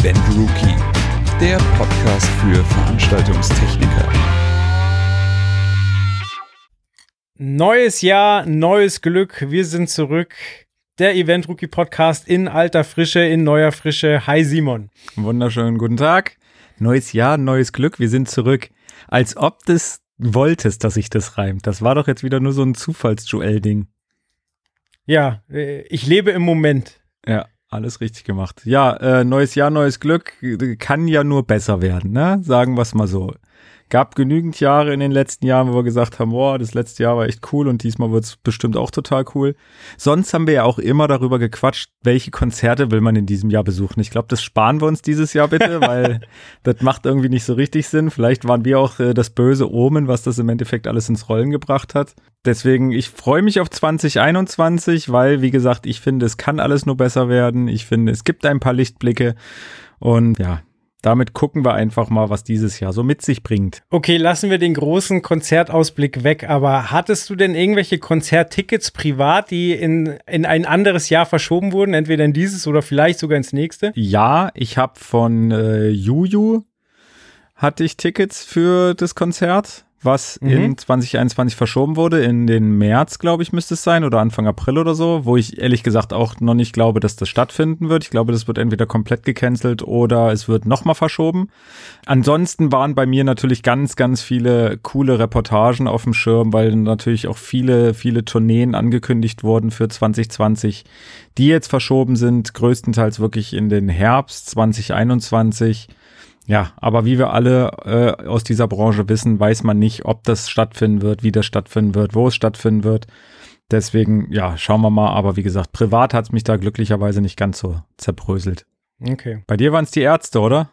Event Rookie, der Podcast für Veranstaltungstechniker. Neues Jahr, neues Glück. Wir sind zurück. Der Event Rookie Podcast in alter Frische, in neuer Frische. Hi Simon. Wunderschönen guten Tag. Neues Jahr, neues Glück. Wir sind zurück. Als ob das wolltest, dass sich das reimt. Das war doch jetzt wieder nur so ein Zufalls-Joel-Ding. Ja, äh, ich lebe im Moment. Ja, alles richtig gemacht. Ja, äh, neues Jahr, neues Glück kann ja nur besser werden, ne? Sagen wir es mal so gab genügend Jahre in den letzten Jahren, wo wir gesagt haben, boah, das letzte Jahr war echt cool und diesmal wird es bestimmt auch total cool. Sonst haben wir ja auch immer darüber gequatscht, welche Konzerte will man in diesem Jahr besuchen. Ich glaube, das sparen wir uns dieses Jahr bitte, weil das macht irgendwie nicht so richtig Sinn. Vielleicht waren wir auch äh, das böse Omen, was das im Endeffekt alles ins Rollen gebracht hat. Deswegen, ich freue mich auf 2021, weil, wie gesagt, ich finde, es kann alles nur besser werden. Ich finde, es gibt ein paar Lichtblicke. Und ja, damit gucken wir einfach mal, was dieses Jahr so mit sich bringt. Okay, lassen wir den großen Konzertausblick weg, aber hattest du denn irgendwelche Konzerttickets privat, die in, in ein anderes Jahr verschoben wurden, entweder in dieses oder vielleicht sogar ins nächste? Ja, ich habe von äh, Juju hatte ich Tickets für das Konzert was mhm. in 2021 verschoben wurde, in den März, glaube ich, müsste es sein, oder Anfang April oder so, wo ich ehrlich gesagt auch noch nicht glaube, dass das stattfinden wird. Ich glaube, das wird entweder komplett gecancelt oder es wird nochmal verschoben. Ansonsten waren bei mir natürlich ganz, ganz viele coole Reportagen auf dem Schirm, weil natürlich auch viele, viele Tourneen angekündigt wurden für 2020, die jetzt verschoben sind, größtenteils wirklich in den Herbst 2021. Ja, aber wie wir alle äh, aus dieser Branche wissen, weiß man nicht, ob das stattfinden wird, wie das stattfinden wird, wo es stattfinden wird. Deswegen, ja, schauen wir mal. Aber wie gesagt, privat hat es mich da glücklicherweise nicht ganz so zerbröselt. Okay. Bei dir waren es die Ärzte, oder?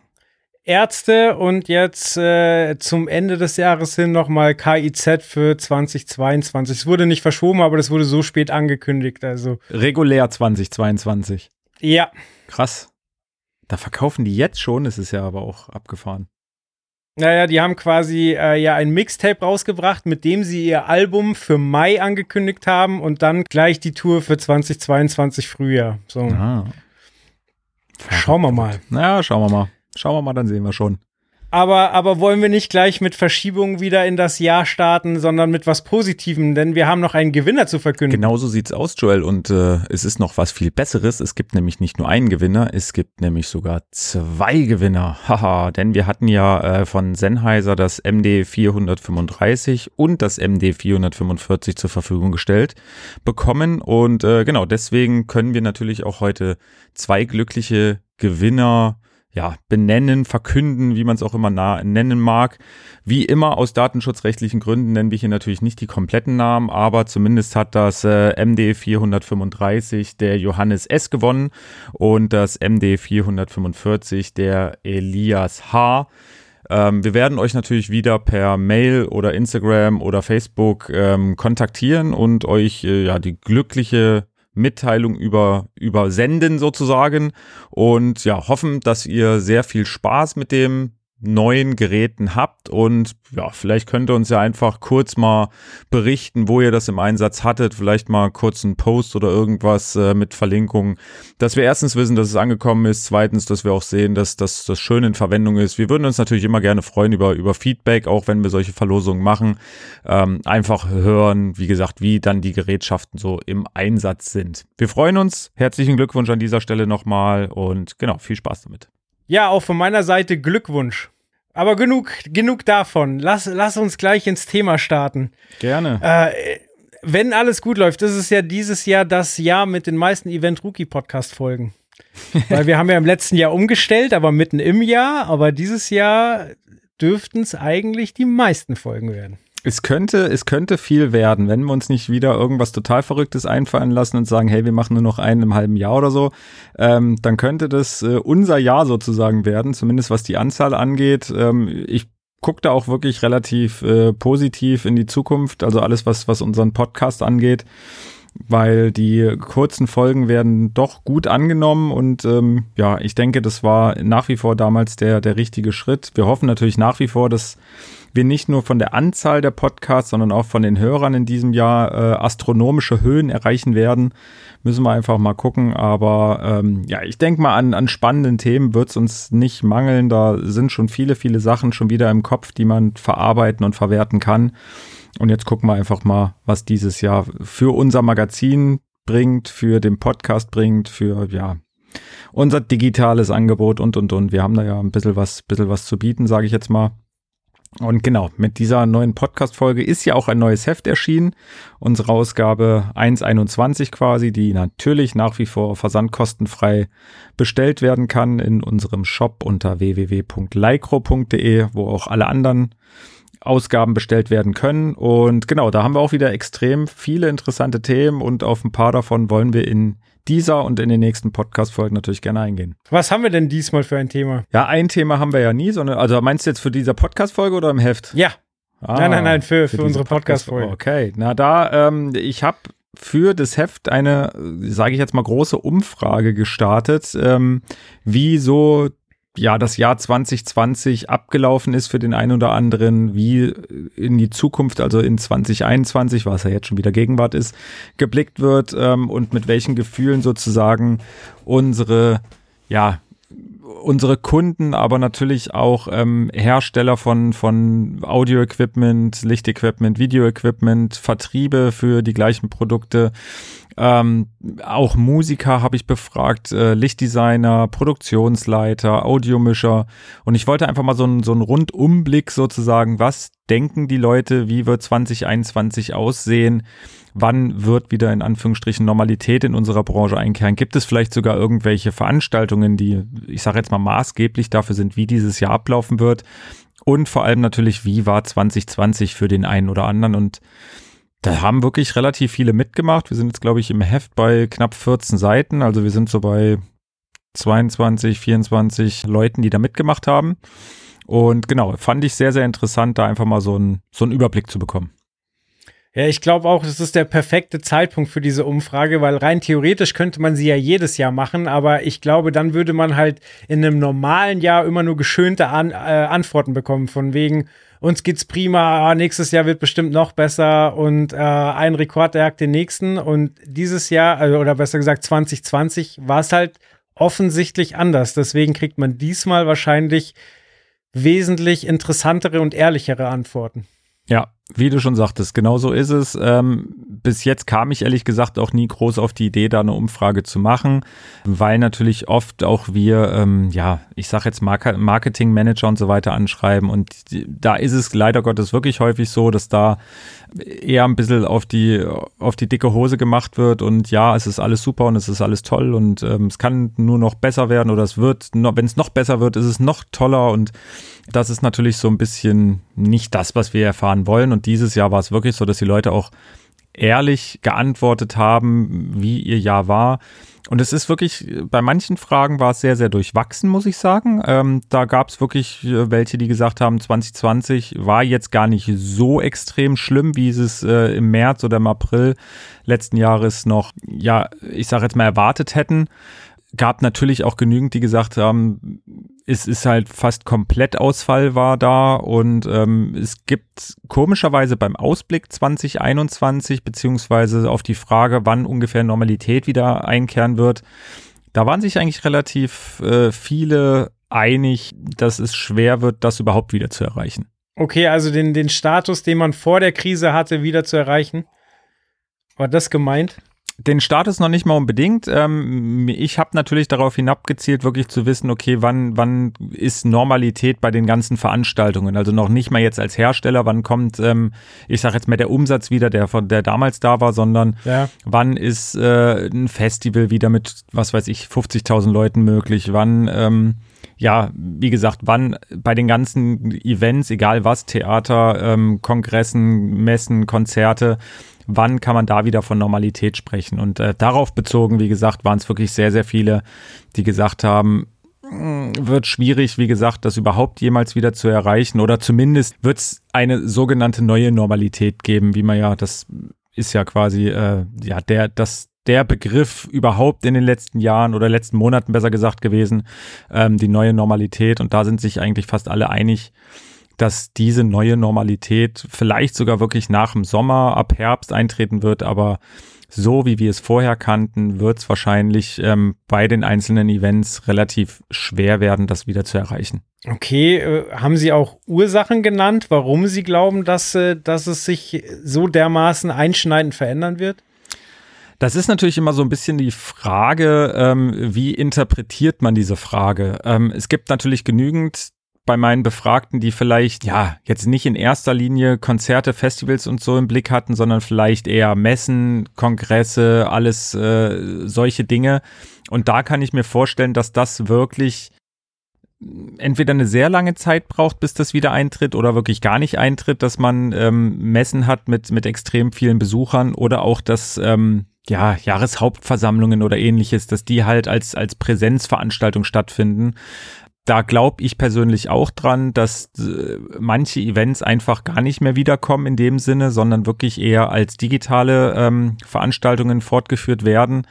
Ärzte und jetzt äh, zum Ende des Jahres hin nochmal KIZ für 2022. Es wurde nicht verschoben, aber das wurde so spät angekündigt. Also regulär 2022. Ja. Krass. Da verkaufen die jetzt schon, das ist ja aber auch abgefahren. Naja, die haben quasi äh, ja ein Mixtape rausgebracht, mit dem sie ihr Album für Mai angekündigt haben und dann gleich die Tour für 2022 Frühjahr. So. Ah. Schauen wir mal. Naja, schauen wir mal. Schauen wir mal, dann sehen wir schon. Aber, aber wollen wir nicht gleich mit Verschiebungen wieder in das Jahr starten, sondern mit was Positivem, denn wir haben noch einen Gewinner zu verkünden. Genau so sieht's aus, Joel. Und äh, es ist noch was viel Besseres. Es gibt nämlich nicht nur einen Gewinner, es gibt nämlich sogar zwei Gewinner. Haha, denn wir hatten ja äh, von Sennheiser das MD 435 und das MD 445 zur Verfügung gestellt bekommen. Und äh, genau deswegen können wir natürlich auch heute zwei glückliche Gewinner ja, benennen, verkünden, wie man es auch immer nennen mag. Wie immer aus datenschutzrechtlichen Gründen nennen wir hier natürlich nicht die kompletten Namen, aber zumindest hat das äh, MD 435 der Johannes S gewonnen und das MD 445 der Elias H. Ähm, wir werden euch natürlich wieder per Mail oder Instagram oder Facebook ähm, kontaktieren und euch äh, ja die glückliche Mitteilung über, übersenden sozusagen. Und ja, hoffen, dass ihr sehr viel Spaß mit dem neuen Geräten habt und ja, vielleicht könnt ihr uns ja einfach kurz mal berichten, wo ihr das im Einsatz hattet, vielleicht mal kurz einen Post oder irgendwas äh, mit Verlinkungen, dass wir erstens wissen, dass es angekommen ist, zweitens, dass wir auch sehen, dass das das schön in Verwendung ist. Wir würden uns natürlich immer gerne freuen über über Feedback, auch wenn wir solche Verlosungen machen, ähm, einfach hören, wie gesagt, wie dann die Gerätschaften so im Einsatz sind. Wir freuen uns. Herzlichen Glückwunsch an dieser Stelle nochmal und genau, viel Spaß damit. Ja, auch von meiner Seite Glückwunsch. Aber genug, genug davon. Lass, lass uns gleich ins Thema starten. Gerne. Äh, wenn alles gut läuft, ist es ja dieses Jahr das Jahr mit den meisten Event Rookie Podcast Folgen. Weil wir haben ja im letzten Jahr umgestellt, aber mitten im Jahr. Aber dieses Jahr dürften es eigentlich die meisten Folgen werden. Es könnte, es könnte viel werden, wenn wir uns nicht wieder irgendwas total Verrücktes einfallen lassen und sagen, hey, wir machen nur noch einen im halben Jahr oder so, ähm, dann könnte das äh, unser Jahr sozusagen werden, zumindest was die Anzahl angeht. Ähm, ich gucke da auch wirklich relativ äh, positiv in die Zukunft, also alles, was, was unseren Podcast angeht weil die kurzen Folgen werden doch gut angenommen und ähm, ja, ich denke, das war nach wie vor damals der, der richtige Schritt. Wir hoffen natürlich nach wie vor, dass wir nicht nur von der Anzahl der Podcasts, sondern auch von den Hörern in diesem Jahr äh, astronomische Höhen erreichen werden. Müssen wir einfach mal gucken. Aber ähm, ja, ich denke mal, an, an spannenden Themen wird es uns nicht mangeln. Da sind schon viele, viele Sachen schon wieder im Kopf, die man verarbeiten und verwerten kann. Und jetzt gucken wir einfach mal, was dieses Jahr für unser Magazin bringt, für den Podcast bringt, für ja unser digitales Angebot und und und. Wir haben da ja ein bisschen was, bisschen was zu bieten, sage ich jetzt mal. Und genau, mit dieser neuen Podcast-Folge ist ja auch ein neues Heft erschienen. Unsere Ausgabe 1.21 quasi, die natürlich nach wie vor versandkostenfrei bestellt werden kann in unserem Shop unter www.lycro.de, wo auch alle anderen Ausgaben bestellt werden können. Und genau, da haben wir auch wieder extrem viele interessante Themen und auf ein paar davon wollen wir in dieser und in den nächsten Podcast-Folgen natürlich gerne eingehen. Was haben wir denn diesmal für ein Thema? Ja, ein Thema haben wir ja nie, sondern, also meinst du jetzt für diese Podcast-Folge oder im Heft? Ja. Ah, nein, nein, nein, für, für, für unsere Podcast-Folge. Podcast okay, na da, ähm, ich habe für das Heft eine, sage ich jetzt mal, große Umfrage gestartet, ähm, wie so ja, das Jahr 2020 abgelaufen ist für den einen oder anderen, wie in die Zukunft, also in 2021, was ja jetzt schon wieder Gegenwart ist, geblickt wird ähm, und mit welchen Gefühlen sozusagen unsere, ja, unsere Kunden, aber natürlich auch ähm, Hersteller von, von Audio-Equipment, Lichtequipment, Video-Equipment, Vertriebe für die gleichen Produkte, ähm, auch Musiker habe ich befragt, äh, Lichtdesigner, Produktionsleiter, Audiomischer. Und ich wollte einfach mal so einen so einen Rundumblick sozusagen, was denken die Leute, wie wird 2021 aussehen? Wann wird wieder in Anführungsstrichen Normalität in unserer Branche einkehren? Gibt es vielleicht sogar irgendwelche Veranstaltungen, die, ich sage jetzt mal, maßgeblich dafür sind, wie dieses Jahr ablaufen wird? Und vor allem natürlich, wie war 2020 für den einen oder anderen? Und da haben wirklich relativ viele mitgemacht. Wir sind jetzt, glaube ich, im Heft bei knapp 14 Seiten. Also wir sind so bei 22, 24 Leuten, die da mitgemacht haben. Und genau, fand ich sehr, sehr interessant, da einfach mal so, ein, so einen Überblick zu bekommen. Ja, ich glaube auch, es ist der perfekte Zeitpunkt für diese Umfrage, weil rein theoretisch könnte man sie ja jedes Jahr machen, aber ich glaube, dann würde man halt in einem normalen Jahr immer nur geschönte An äh, Antworten bekommen, von wegen, uns geht's prima, ah, nächstes Jahr wird bestimmt noch besser und äh, ein Rekord jagt den nächsten. Und dieses Jahr, also, oder besser gesagt 2020, war es halt offensichtlich anders. Deswegen kriegt man diesmal wahrscheinlich wesentlich interessantere und ehrlichere Antworten. Ja, wie du schon sagtest, genau so ist es. Ähm, bis jetzt kam ich ehrlich gesagt auch nie groß auf die Idee, da eine Umfrage zu machen, weil natürlich oft auch wir, ähm, ja, ich sage jetzt Mark Marketingmanager und so weiter anschreiben und da ist es leider Gottes wirklich häufig so, dass da eher ein bisschen auf die, auf die dicke Hose gemacht wird und ja, es ist alles super und es ist alles toll und ähm, es kann nur noch besser werden oder es wird, wenn es noch besser wird, ist es noch toller und das ist natürlich so ein bisschen nicht das, was wir erfahren wollen. Und dieses Jahr war es wirklich so, dass die Leute auch ehrlich geantwortet haben, wie ihr Jahr war. Und es ist wirklich, bei manchen Fragen war es sehr, sehr durchwachsen, muss ich sagen. Ähm, da gab es wirklich äh, welche, die gesagt haben, 2020 war jetzt gar nicht so extrem schlimm, wie es äh, im März oder im April letzten Jahres noch, ja, ich sage jetzt mal, erwartet hätten gab natürlich auch genügend, die gesagt haben, es ist halt fast komplett Ausfall war da und ähm, es gibt komischerweise beim Ausblick 2021 beziehungsweise auf die Frage, wann ungefähr Normalität wieder einkehren wird, da waren sich eigentlich relativ äh, viele einig, dass es schwer wird, das überhaupt wieder zu erreichen. Okay, also den, den Status, den man vor der Krise hatte, wieder zu erreichen. War das gemeint? Den Status noch nicht mal unbedingt. Ähm, ich habe natürlich darauf hinabgezielt, wirklich zu wissen, okay, wann, wann ist Normalität bei den ganzen Veranstaltungen? Also noch nicht mal jetzt als Hersteller, wann kommt, ähm, ich sage jetzt mal der Umsatz wieder, der von der damals da war, sondern ja. wann ist äh, ein Festival wieder mit, was weiß ich, 50.000 Leuten möglich? Wann ähm, ja, wie gesagt, wann bei den ganzen Events, egal was, Theater, ähm, Kongressen, Messen, Konzerte, wann kann man da wieder von Normalität sprechen? Und äh, darauf bezogen, wie gesagt, waren es wirklich sehr, sehr viele, die gesagt haben, hm, wird schwierig, wie gesagt, das überhaupt jemals wieder zu erreichen. Oder zumindest wird es eine sogenannte neue Normalität geben, wie man ja, das ist ja quasi, äh, ja, der, das, der Begriff überhaupt in den letzten Jahren oder letzten Monaten besser gesagt gewesen, ähm, die neue Normalität. Und da sind sich eigentlich fast alle einig, dass diese neue Normalität vielleicht sogar wirklich nach dem Sommer, ab Herbst eintreten wird, aber so wie wir es vorher kannten, wird es wahrscheinlich ähm, bei den einzelnen Events relativ schwer werden, das wieder zu erreichen. Okay, äh, haben Sie auch Ursachen genannt, warum Sie glauben, dass, äh, dass es sich so dermaßen einschneidend verändern wird? Das ist natürlich immer so ein bisschen die Frage, ähm, wie interpretiert man diese Frage? Ähm, es gibt natürlich genügend bei meinen Befragten, die vielleicht, ja, jetzt nicht in erster Linie Konzerte, Festivals und so im Blick hatten, sondern vielleicht eher Messen, Kongresse, alles äh, solche Dinge. Und da kann ich mir vorstellen, dass das wirklich entweder eine sehr lange Zeit braucht, bis das wieder eintritt oder wirklich gar nicht eintritt, dass man ähm, Messen hat mit, mit extrem vielen Besuchern oder auch, dass ähm, ja, Jahreshauptversammlungen oder ähnliches, dass die halt als, als Präsenzveranstaltung stattfinden da glaube ich persönlich auch dran, dass äh, manche Events einfach gar nicht mehr wiederkommen in dem Sinne, sondern wirklich eher als digitale ähm, Veranstaltungen fortgeführt werden.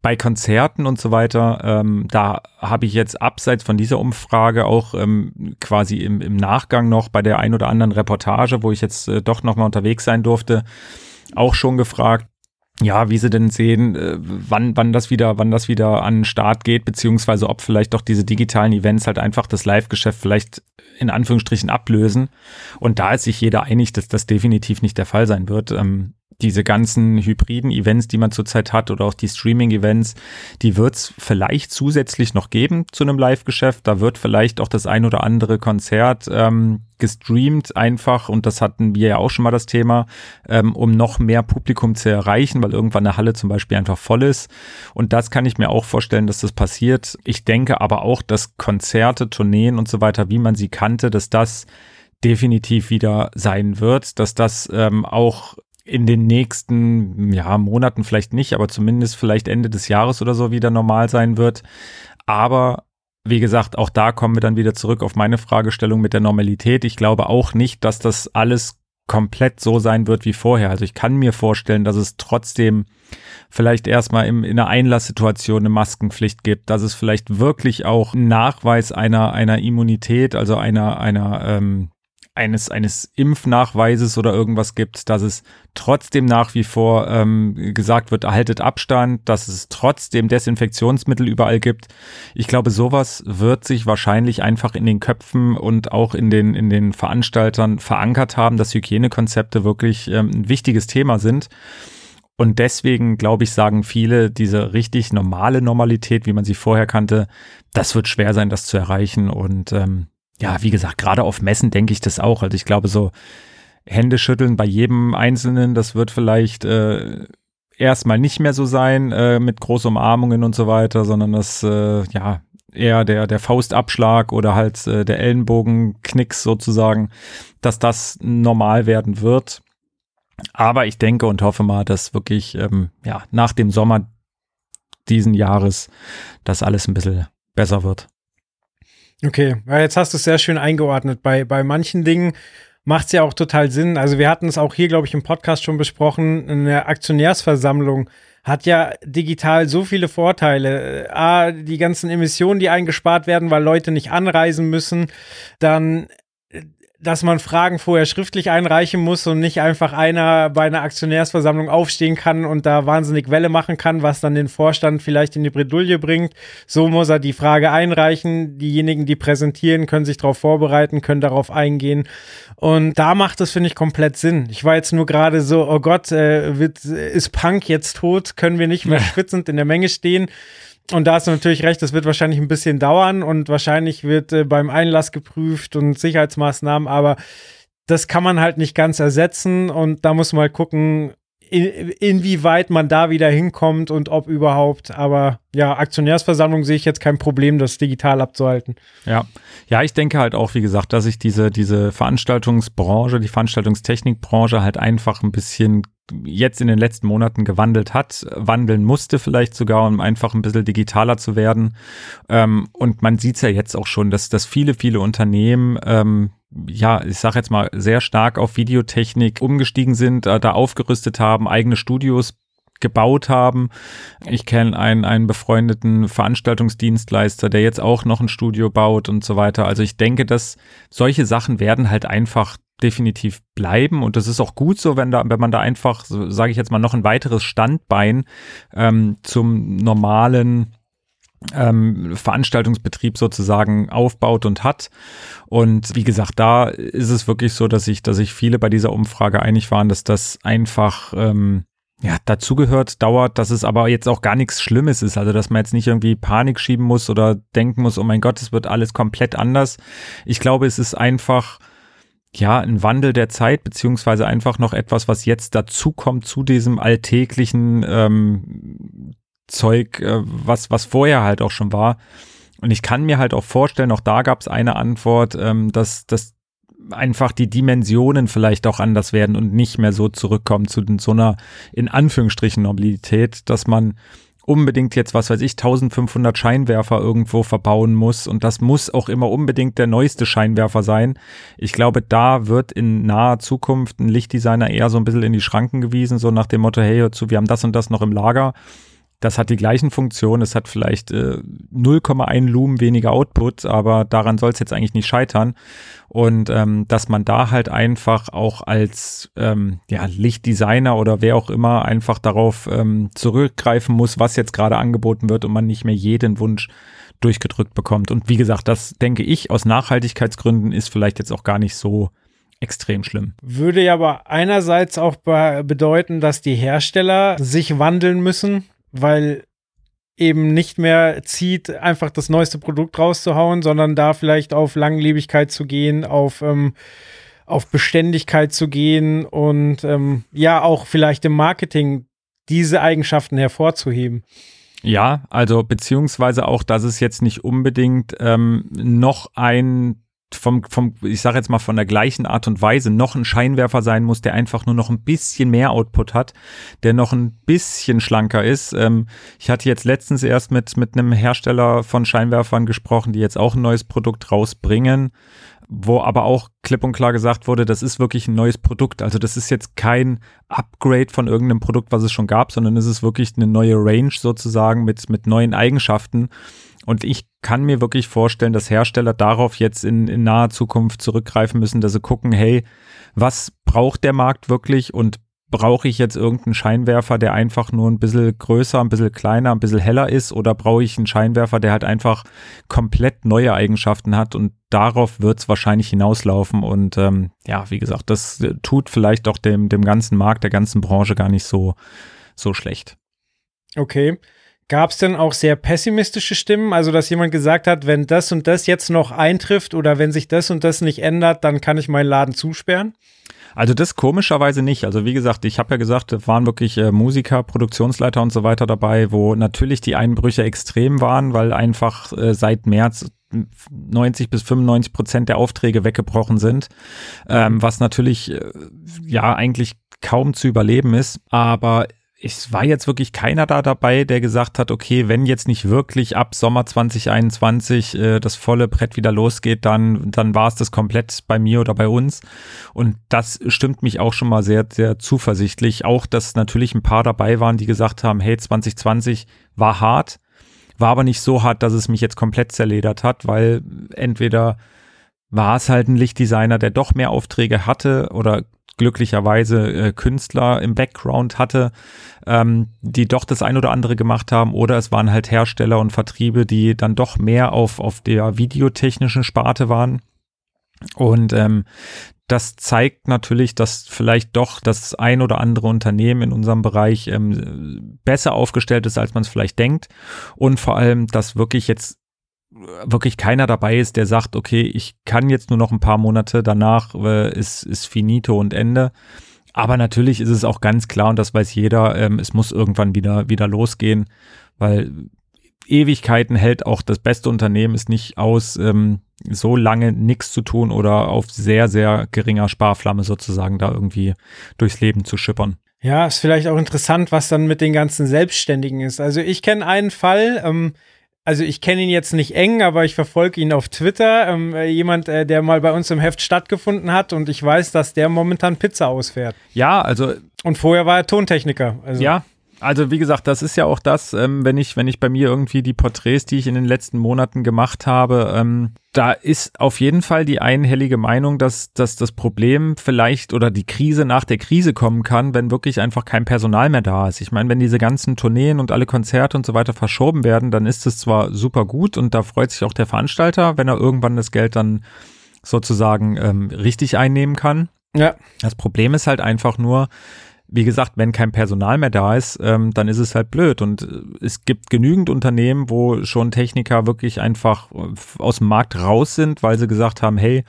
Bei Konzerten und so weiter, ähm, da habe ich jetzt abseits von dieser Umfrage auch ähm, quasi im, im Nachgang noch bei der ein oder anderen Reportage, wo ich jetzt äh, doch nochmal unterwegs sein durfte, auch schon gefragt, ja, wie sie denn sehen, äh, wann, wann das wieder, wann das wieder an den Start geht, beziehungsweise ob vielleicht doch diese digitalen Events halt einfach das Live-Geschäft vielleicht in Anführungsstrichen ablösen. Und da ist sich jeder einig, dass das definitiv nicht der Fall sein wird. Ähm, diese ganzen hybriden Events, die man zurzeit hat oder auch die Streaming-Events, die wird es vielleicht zusätzlich noch geben zu einem Live-Geschäft. Da wird vielleicht auch das ein oder andere Konzert ähm, gestreamt einfach und das hatten wir ja auch schon mal das Thema, ähm, um noch mehr Publikum zu erreichen, weil irgendwann eine Halle zum Beispiel einfach voll ist. Und das kann ich mir auch vorstellen, dass das passiert. Ich denke aber auch, dass Konzerte, Tourneen und so weiter, wie man sie kannte, dass das definitiv wieder sein wird, dass das ähm, auch in den nächsten ja, Monaten vielleicht nicht, aber zumindest vielleicht Ende des Jahres oder so wieder normal sein wird. Aber wie gesagt, auch da kommen wir dann wieder zurück auf meine Fragestellung mit der Normalität. Ich glaube auch nicht, dass das alles komplett so sein wird wie vorher. Also ich kann mir vorstellen, dass es trotzdem vielleicht erstmal im, in einer Einlasssituation eine Maskenpflicht gibt, dass es vielleicht wirklich auch Nachweis einer, einer Immunität, also einer, einer ähm, eines, eines Impfnachweises oder irgendwas gibt, dass es trotzdem nach wie vor ähm, gesagt wird, erhaltet Abstand, dass es trotzdem Desinfektionsmittel überall gibt. Ich glaube, sowas wird sich wahrscheinlich einfach in den Köpfen und auch in den, in den Veranstaltern verankert haben, dass Hygienekonzepte wirklich ähm, ein wichtiges Thema sind. Und deswegen, glaube ich, sagen viele, diese richtig normale Normalität, wie man sie vorher kannte, das wird schwer sein, das zu erreichen. Und ähm, ja, wie gesagt, gerade auf Messen denke ich das auch. Also ich glaube, so Hände schütteln bei jedem Einzelnen, das wird vielleicht äh, erstmal nicht mehr so sein äh, mit großen Umarmungen und so weiter, sondern das, äh, ja, eher der, der Faustabschlag oder halt äh, der Ellenbogenknicks sozusagen, dass das normal werden wird. Aber ich denke und hoffe mal, dass wirklich, ähm, ja, nach dem Sommer diesen Jahres das alles ein bisschen besser wird. Okay, ja, jetzt hast du es sehr schön eingeordnet. Bei, bei manchen Dingen macht es ja auch total Sinn. Also wir hatten es auch hier, glaube ich, im Podcast schon besprochen. Eine Aktionärsversammlung hat ja digital so viele Vorteile. A, die ganzen Emissionen, die eingespart werden, weil Leute nicht anreisen müssen. Dann dass man Fragen vorher schriftlich einreichen muss und nicht einfach einer bei einer Aktionärsversammlung aufstehen kann und da wahnsinnig Welle machen kann, was dann den Vorstand vielleicht in die Bredouille bringt. So muss er die Frage einreichen. Diejenigen, die präsentieren, können sich darauf vorbereiten, können darauf eingehen. Und da macht es, finde ich, komplett Sinn. Ich war jetzt nur gerade so, oh Gott, äh, wird, ist Punk jetzt tot? Können wir nicht mehr schwitzend in der Menge stehen? Und da hast du natürlich recht, das wird wahrscheinlich ein bisschen dauern und wahrscheinlich wird äh, beim Einlass geprüft und Sicherheitsmaßnahmen, aber das kann man halt nicht ganz ersetzen und da muss man mal gucken, in, inwieweit man da wieder hinkommt und ob überhaupt. Aber ja, Aktionärsversammlung sehe ich jetzt kein Problem, das digital abzuhalten. Ja, ja, ich denke halt auch, wie gesagt, dass sich diese, diese Veranstaltungsbranche, die Veranstaltungstechnikbranche halt einfach ein bisschen jetzt in den letzten Monaten gewandelt hat, wandeln musste vielleicht sogar, um einfach ein bisschen digitaler zu werden. Ähm, und man sieht es ja jetzt auch schon, dass, dass viele, viele Unternehmen ähm, ja, ich sage jetzt mal, sehr stark auf Videotechnik umgestiegen sind, äh, da aufgerüstet haben, eigene Studios gebaut haben. Ich kenne einen, einen befreundeten Veranstaltungsdienstleister, der jetzt auch noch ein Studio baut und so weiter. Also ich denke, dass solche Sachen werden halt einfach definitiv bleiben und das ist auch gut so, wenn da, wenn man da einfach, so, sage ich jetzt mal, noch ein weiteres Standbein ähm, zum normalen ähm, Veranstaltungsbetrieb sozusagen aufbaut und hat. Und wie gesagt, da ist es wirklich so, dass ich, dass sich viele bei dieser Umfrage einig waren, dass das einfach ähm, ja, dazugehört, dauert, dass es aber jetzt auch gar nichts Schlimmes ist. Also, dass man jetzt nicht irgendwie Panik schieben muss oder denken muss, oh mein Gott, es wird alles komplett anders. Ich glaube, es ist einfach, ja, ein Wandel der Zeit, beziehungsweise einfach noch etwas, was jetzt dazukommt zu diesem alltäglichen ähm, Zeug, äh, was, was vorher halt auch schon war. Und ich kann mir halt auch vorstellen, auch da gab es eine Antwort, ähm, dass, dass einfach die Dimensionen vielleicht auch anders werden und nicht mehr so zurückkommen zu so einer in Anführungsstrichen Normalität, dass man unbedingt jetzt, was weiß ich, 1500 Scheinwerfer irgendwo verbauen muss und das muss auch immer unbedingt der neueste Scheinwerfer sein. Ich glaube, da wird in naher Zukunft ein Lichtdesigner eher so ein bisschen in die Schranken gewiesen, so nach dem Motto, hey, hör zu, wir haben das und das noch im Lager das hat die gleichen Funktionen. Es hat vielleicht äh, 0,1 Lumen weniger Output, aber daran soll es jetzt eigentlich nicht scheitern. Und ähm, dass man da halt einfach auch als ähm, ja, Lichtdesigner oder wer auch immer einfach darauf ähm, zurückgreifen muss, was jetzt gerade angeboten wird und man nicht mehr jeden Wunsch durchgedrückt bekommt. Und wie gesagt, das denke ich aus Nachhaltigkeitsgründen ist vielleicht jetzt auch gar nicht so extrem schlimm. Würde ja aber einerseits auch bedeuten, dass die Hersteller sich wandeln müssen weil eben nicht mehr zieht, einfach das neueste Produkt rauszuhauen, sondern da vielleicht auf Langlebigkeit zu gehen, auf, ähm, auf Beständigkeit zu gehen und ähm, ja auch vielleicht im Marketing diese Eigenschaften hervorzuheben. Ja, also beziehungsweise auch, dass es jetzt nicht unbedingt ähm, noch ein vom, vom, ich sage jetzt mal von der gleichen Art und Weise noch ein Scheinwerfer sein muss, der einfach nur noch ein bisschen mehr Output hat, der noch ein bisschen schlanker ist. Ähm, ich hatte jetzt letztens erst mit, mit einem Hersteller von Scheinwerfern gesprochen, die jetzt auch ein neues Produkt rausbringen, wo aber auch klipp und klar gesagt wurde, das ist wirklich ein neues Produkt. Also das ist jetzt kein Upgrade von irgendeinem Produkt, was es schon gab, sondern es ist wirklich eine neue Range sozusagen mit, mit neuen Eigenschaften. Und ich kann mir wirklich vorstellen, dass Hersteller darauf jetzt in, in naher Zukunft zurückgreifen müssen, dass sie gucken, hey, was braucht der Markt wirklich und brauche ich jetzt irgendeinen Scheinwerfer, der einfach nur ein bisschen größer, ein bisschen kleiner, ein bisschen heller ist oder brauche ich einen Scheinwerfer, der halt einfach komplett neue Eigenschaften hat und darauf wird es wahrscheinlich hinauslaufen und ähm, ja, wie gesagt, das tut vielleicht auch dem, dem ganzen Markt, der ganzen Branche gar nicht so, so schlecht. Okay. Gab es denn auch sehr pessimistische Stimmen? Also, dass jemand gesagt hat, wenn das und das jetzt noch eintrifft oder wenn sich das und das nicht ändert, dann kann ich meinen Laden zusperren? Also das komischerweise nicht. Also wie gesagt, ich habe ja gesagt, es waren wirklich äh, Musiker, Produktionsleiter und so weiter dabei, wo natürlich die Einbrüche extrem waren, weil einfach äh, seit März 90 bis 95 Prozent der Aufträge weggebrochen sind, ähm, was natürlich äh, ja eigentlich kaum zu überleben ist. Aber es war jetzt wirklich keiner da dabei, der gesagt hat, okay, wenn jetzt nicht wirklich ab Sommer 2021 äh, das volle Brett wieder losgeht, dann, dann war es das komplett bei mir oder bei uns. Und das stimmt mich auch schon mal sehr, sehr zuversichtlich. Auch, dass natürlich ein paar dabei waren, die gesagt haben, hey, 2020 war hart, war aber nicht so hart, dass es mich jetzt komplett zerledert hat, weil entweder war es halt ein Lichtdesigner, der doch mehr Aufträge hatte oder glücklicherweise äh, Künstler im Background hatte, ähm, die doch das ein oder andere gemacht haben, oder es waren halt Hersteller und Vertriebe, die dann doch mehr auf, auf der videotechnischen Sparte waren. Und ähm, das zeigt natürlich, dass vielleicht doch das ein oder andere Unternehmen in unserem Bereich ähm, besser aufgestellt ist, als man es vielleicht denkt. Und vor allem, dass wirklich jetzt wirklich keiner dabei ist, der sagt, okay, ich kann jetzt nur noch ein paar Monate, danach äh, ist, ist finito und Ende. Aber natürlich ist es auch ganz klar, und das weiß jeder, ähm, es muss irgendwann wieder, wieder losgehen, weil Ewigkeiten hält auch das beste Unternehmen ist nicht aus, ähm, so lange nichts zu tun oder auf sehr, sehr geringer Sparflamme sozusagen da irgendwie durchs Leben zu schippern. Ja, ist vielleicht auch interessant, was dann mit den ganzen Selbstständigen ist. Also ich kenne einen Fall, ähm, also ich kenne ihn jetzt nicht eng, aber ich verfolge ihn auf Twitter. Ähm, äh, jemand, äh, der mal bei uns im Heft stattgefunden hat und ich weiß, dass der momentan Pizza ausfährt. Ja, also. Und vorher war er Tontechniker. Also. Ja, Also wie gesagt, das ist ja auch das, ähm, wenn ich, wenn ich bei mir irgendwie die Porträts, die ich in den letzten Monaten gemacht habe, ähm, da ist auf jeden Fall die einhellige Meinung, dass, dass das Problem vielleicht oder die Krise nach der Krise kommen kann, wenn wirklich einfach kein Personal mehr da ist. Ich meine, wenn diese ganzen Tourneen und alle Konzerte und so weiter verschoben werden, dann ist es zwar super gut und da freut sich auch der Veranstalter, wenn er irgendwann das Geld dann sozusagen ähm, richtig einnehmen kann. Ja. Das Problem ist halt einfach nur, wie gesagt, wenn kein Personal mehr da ist, ähm, dann ist es halt blöd. Und äh, es gibt genügend Unternehmen, wo schon Techniker wirklich einfach äh, aus dem Markt raus sind, weil sie gesagt haben, hey,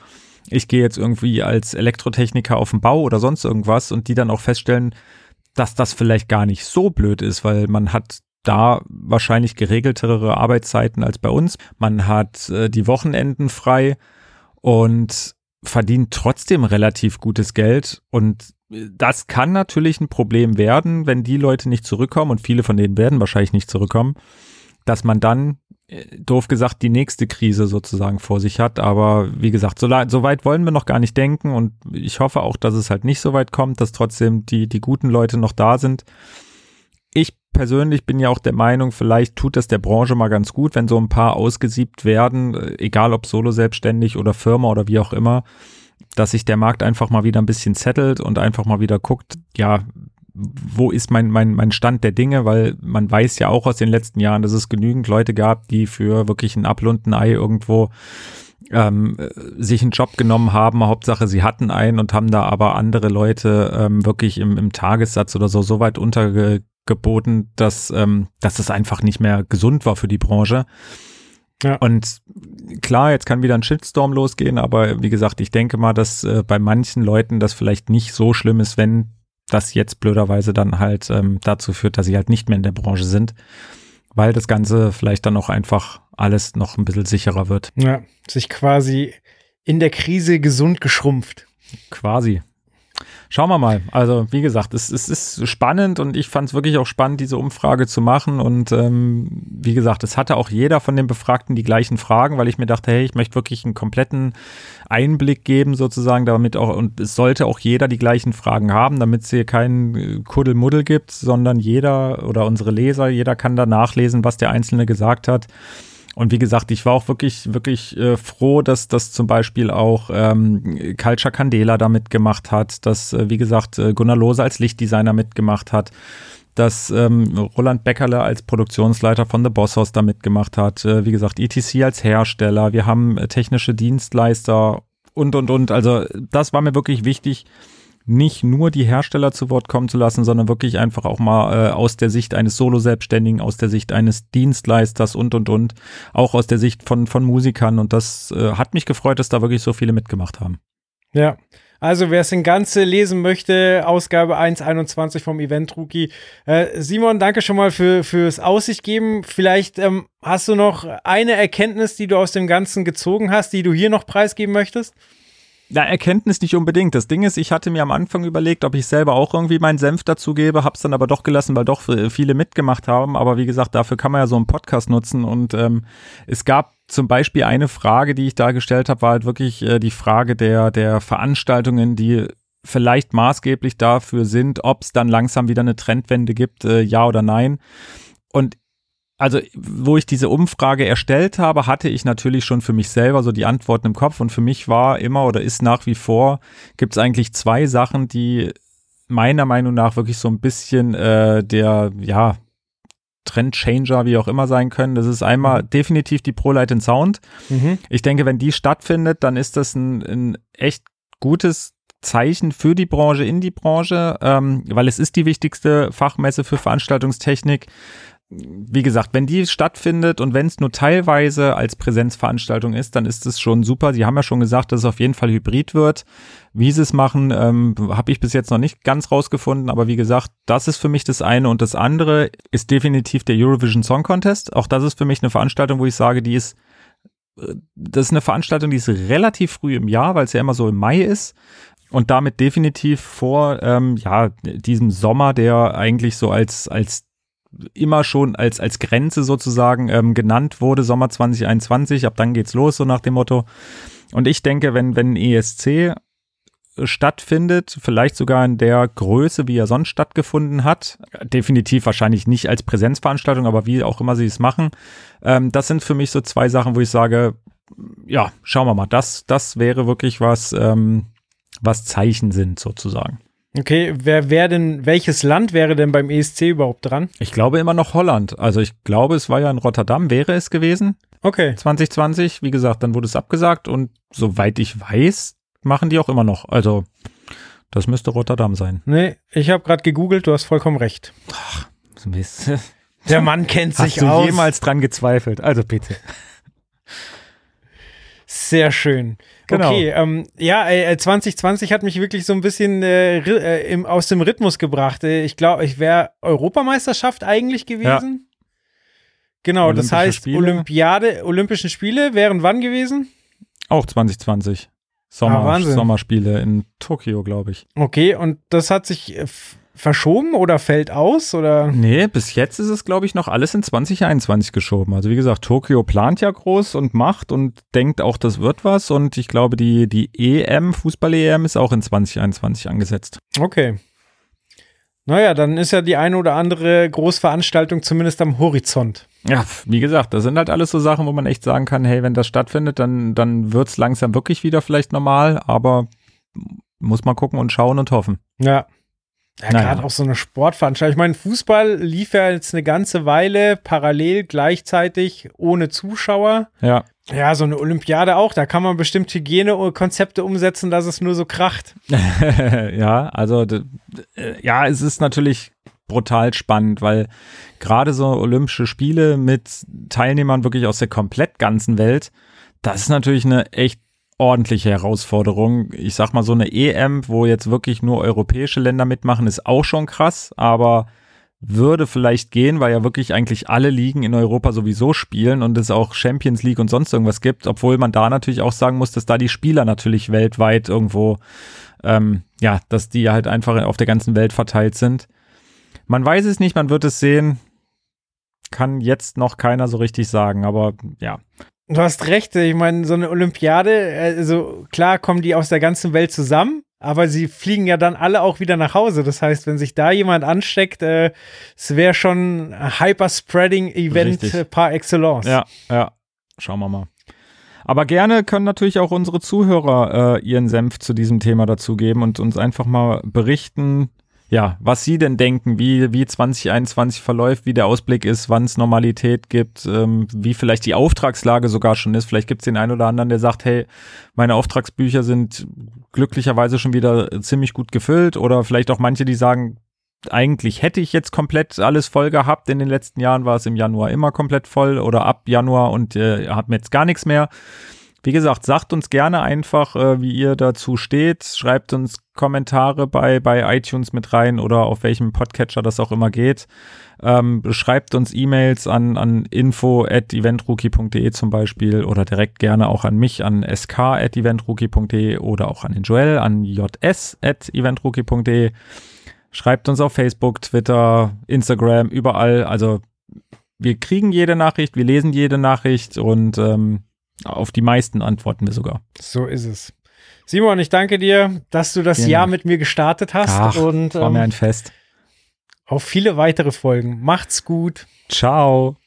ich gehe jetzt irgendwie als Elektrotechniker auf den Bau oder sonst irgendwas und die dann auch feststellen, dass das vielleicht gar nicht so blöd ist, weil man hat da wahrscheinlich geregeltere Arbeitszeiten als bei uns. Man hat äh, die Wochenenden frei und verdient trotzdem relativ gutes Geld und das kann natürlich ein Problem werden, wenn die Leute nicht zurückkommen und viele von denen werden wahrscheinlich nicht zurückkommen, dass man dann äh, doof gesagt die nächste Krise sozusagen vor sich hat. Aber wie gesagt, so, so, weit wollen wir noch gar nicht denken und ich hoffe auch, dass es halt nicht so weit kommt, dass trotzdem die, die guten Leute noch da sind. Ich persönlich bin ja auch der Meinung, vielleicht tut das der Branche mal ganz gut, wenn so ein paar ausgesiebt werden, äh, egal ob solo selbstständig oder Firma oder wie auch immer dass sich der Markt einfach mal wieder ein bisschen zettelt und einfach mal wieder guckt, ja, wo ist mein, mein, mein Stand der Dinge, weil man weiß ja auch aus den letzten Jahren, dass es genügend Leute gab, die für wirklich ein Apfel und ein Ei irgendwo ähm, sich einen Job genommen haben. Hauptsache, sie hatten einen und haben da aber andere Leute ähm, wirklich im, im Tagessatz oder so so weit untergeboten, dass, ähm, dass es einfach nicht mehr gesund war für die Branche. Ja. Und klar, jetzt kann wieder ein Shitstorm losgehen, aber wie gesagt, ich denke mal, dass äh, bei manchen Leuten das vielleicht nicht so schlimm ist, wenn das jetzt blöderweise dann halt ähm, dazu führt, dass sie halt nicht mehr in der Branche sind, weil das Ganze vielleicht dann auch einfach alles noch ein bisschen sicherer wird. Ja, sich quasi in der Krise gesund geschrumpft. Quasi. Schauen wir mal. Also, wie gesagt, es, es ist spannend und ich fand es wirklich auch spannend, diese Umfrage zu machen. Und ähm, wie gesagt, es hatte auch jeder von den Befragten die gleichen Fragen, weil ich mir dachte, hey, ich möchte wirklich einen kompletten Einblick geben, sozusagen, damit auch, und es sollte auch jeder die gleichen Fragen haben, damit es hier keinen äh, Kuddelmuddel gibt, sondern jeder oder unsere Leser, jeder kann da nachlesen, was der Einzelne gesagt hat. Und wie gesagt, ich war auch wirklich, wirklich äh, froh, dass das zum Beispiel auch ähm, Culture Candela da mitgemacht hat, dass, äh, wie gesagt, äh, Gunnar Lose als Lichtdesigner mitgemacht hat, dass ähm, Roland Beckerle als Produktionsleiter von The Boss House da mitgemacht hat, äh, wie gesagt, ETC als Hersteller, wir haben äh, technische Dienstleister und, und, und. Also das war mir wirklich wichtig, nicht nur die Hersteller zu Wort kommen zu lassen, sondern wirklich einfach auch mal äh, aus der Sicht eines Solo-Selbstständigen, aus der Sicht eines Dienstleisters und, und, und, auch aus der Sicht von, von Musikern. Und das äh, hat mich gefreut, dass da wirklich so viele mitgemacht haben. Ja, also wer es in Ganze lesen möchte, Ausgabe 1.21 vom Event Rookie. Äh, Simon, danke schon mal für, fürs Aussicht geben. Vielleicht ähm, hast du noch eine Erkenntnis, die du aus dem Ganzen gezogen hast, die du hier noch preisgeben möchtest? Na, Erkenntnis nicht unbedingt. Das Ding ist, ich hatte mir am Anfang überlegt, ob ich selber auch irgendwie meinen Senf dazu gebe, hab's dann aber doch gelassen, weil doch viele mitgemacht haben. Aber wie gesagt, dafür kann man ja so einen Podcast nutzen. Und ähm, es gab zum Beispiel eine Frage, die ich da gestellt habe, war halt wirklich äh, die Frage der, der Veranstaltungen, die vielleicht maßgeblich dafür sind, ob es dann langsam wieder eine Trendwende gibt, äh, ja oder nein. Und also wo ich diese Umfrage erstellt habe, hatte ich natürlich schon für mich selber so die Antworten im Kopf und für mich war immer oder ist nach wie vor, gibt es eigentlich zwei Sachen, die meiner Meinung nach wirklich so ein bisschen äh, der, ja, Trendchanger, wie auch immer sein können. Das ist einmal mhm. definitiv die ProLight in Sound. Mhm. Ich denke, wenn die stattfindet, dann ist das ein, ein echt gutes Zeichen für die Branche, in die Branche, ähm, weil es ist die wichtigste Fachmesse für Veranstaltungstechnik wie gesagt, wenn die stattfindet und wenn es nur teilweise als Präsenzveranstaltung ist, dann ist es schon super. Sie haben ja schon gesagt, dass es auf jeden Fall hybrid wird. Wie sie es machen, ähm, habe ich bis jetzt noch nicht ganz rausgefunden. Aber wie gesagt, das ist für mich das eine. Und das andere ist definitiv der Eurovision Song Contest. Auch das ist für mich eine Veranstaltung, wo ich sage, die ist, äh, das ist eine Veranstaltung, die ist relativ früh im Jahr, weil es ja immer so im Mai ist und damit definitiv vor ähm, ja diesem Sommer, der eigentlich so als als immer schon als, als Grenze sozusagen ähm, genannt wurde, Sommer 2021, ab dann geht's los, so nach dem Motto. Und ich denke, wenn, wenn ESC stattfindet, vielleicht sogar in der Größe, wie er sonst stattgefunden hat. Definitiv wahrscheinlich nicht als Präsenzveranstaltung, aber wie auch immer sie es machen. Ähm, das sind für mich so zwei Sachen, wo ich sage, ja, schauen wir mal, das, das wäre wirklich was, ähm, was Zeichen sind sozusagen. Okay, wer wäre denn, welches Land wäre denn beim ESC überhaupt dran? Ich glaube immer noch Holland. Also ich glaube, es war ja in Rotterdam, wäre es gewesen. Okay. 2020. Wie gesagt, dann wurde es abgesagt und soweit ich weiß, machen die auch immer noch. Also das müsste Rotterdam sein. Nee, ich habe gerade gegoogelt, du hast vollkommen recht. Ach, Mist. Der Mann kennt sich Hast du aus. jemals dran gezweifelt? Also bitte. Sehr schön. Genau. Okay, ähm, ja, äh, 2020 hat mich wirklich so ein bisschen äh, äh, im, aus dem Rhythmus gebracht. Äh, ich glaube, ich wäre Europameisterschaft eigentlich gewesen. Genau, das heißt, Spiele. Olympiade, Olympischen Spiele wären wann gewesen? Auch 2020. Sommer, Ah. Sommerspiele in Tokio, glaube ich. Okay, und das hat sich äh, verschoben oder fällt aus oder? Nee, bis jetzt ist es, glaube ich, noch alles in 2021 geschoben. Also wie gesagt, Tokio plant ja groß und macht und denkt auch, das wird was. Und ich glaube, die, die EM, Fußball-EM, ist auch in 2021 angesetzt. Okay. Naja, dann ist ja die eine oder andere Großveranstaltung zumindest am Horizont. Ja, wie gesagt, das sind halt alles so Sachen, wo man echt sagen kann, hey, wenn das stattfindet, dann, dann wird's langsam wirklich wieder vielleicht normal, aber muss man gucken und schauen und hoffen. Ja. Ja, Naja. gerade auch so eine Sportveranstaltung. Ich meine, Fußball lief ja jetzt eine ganze Weile parallel gleichzeitig ohne Zuschauer. Ja, Ja, so eine Olympiade auch. Da kann man bestimmt Hygienekonzepte umsetzen, dass es nur so kracht. ja, also ja, es ist natürlich brutal spannend, weil gerade so Olympische Spiele mit Teilnehmern wirklich aus der komplett ganzen Welt, das ist natürlich eine echt ordentliche Herausforderung. Ich sag mal, so eine EM, wo jetzt wirklich nur europäische Länder mitmachen, ist auch schon krass, aber würde vielleicht gehen, weil ja wirklich eigentlich alle Ligen in Europa sowieso spielen und es auch Champions League und sonst irgendwas gibt, obwohl man da natürlich auch sagen muss, dass da die Spieler natürlich weltweit irgendwo, ähm, ja, dass die halt einfach auf der ganzen Welt verteilt sind. Man weiß es nicht, man wird es sehen. Kann jetzt noch keiner so richtig sagen, aber ja. Du hast recht. Ich meine, so eine Olympiade, also klar kommen die aus der ganzen Welt zusammen, aber sie fliegen ja dann alle auch wieder nach Hause. Das heißt, wenn sich da jemand ansteckt, äh, es wäre schon ein Hyper-Spreading-Event Richtig. par excellence. Ja, ja. Schauen wir mal. Aber gerne können natürlich auch unsere Zuhörer äh, ihren Senf zu diesem Thema dazugeben und uns einfach mal berichten, ja, was sie denn denken, wie, wie 2021 verläuft, wie der Ausblick ist, wann es Normalität gibt, ähm, wie vielleicht die Auftragslage sogar schon ist. Vielleicht gibt es den einen oder anderen, der sagt, hey, meine Auftragsbücher sind glücklicherweise schon wieder ziemlich gut gefüllt oder vielleicht auch manche, die sagen, eigentlich hätte ich jetzt komplett alles voll gehabt. In den letzten Jahren war es im Januar immer komplett voll oder ab Januar und äh, haben jetzt gar nichts mehr. Wie gesagt, sagt uns gerne einfach, äh, wie ihr dazu steht. Schreibt uns Kommentare bei, bei iTunes mit rein oder auf welchem Podcatcher das auch immer geht. Ähm, schreibt uns E-Mails an, an info at eventrookie.de zum Beispiel oder direkt gerne auch an mich an sk at eventrookie.de oder auch an den Joel an js at eventrookie.de. Schreibt uns auf Facebook, Twitter, Instagram, überall. Also wir kriegen jede Nachricht, wir lesen jede Nachricht und ähm, auf die meisten antworten wir sogar. So ist es. Simon, ich danke dir, dass du das Vielen Jahr mit mir gestartet hast Ach, und War mir ähm, ein Fest. auf viele weitere Folgen. Macht's gut. Ciao.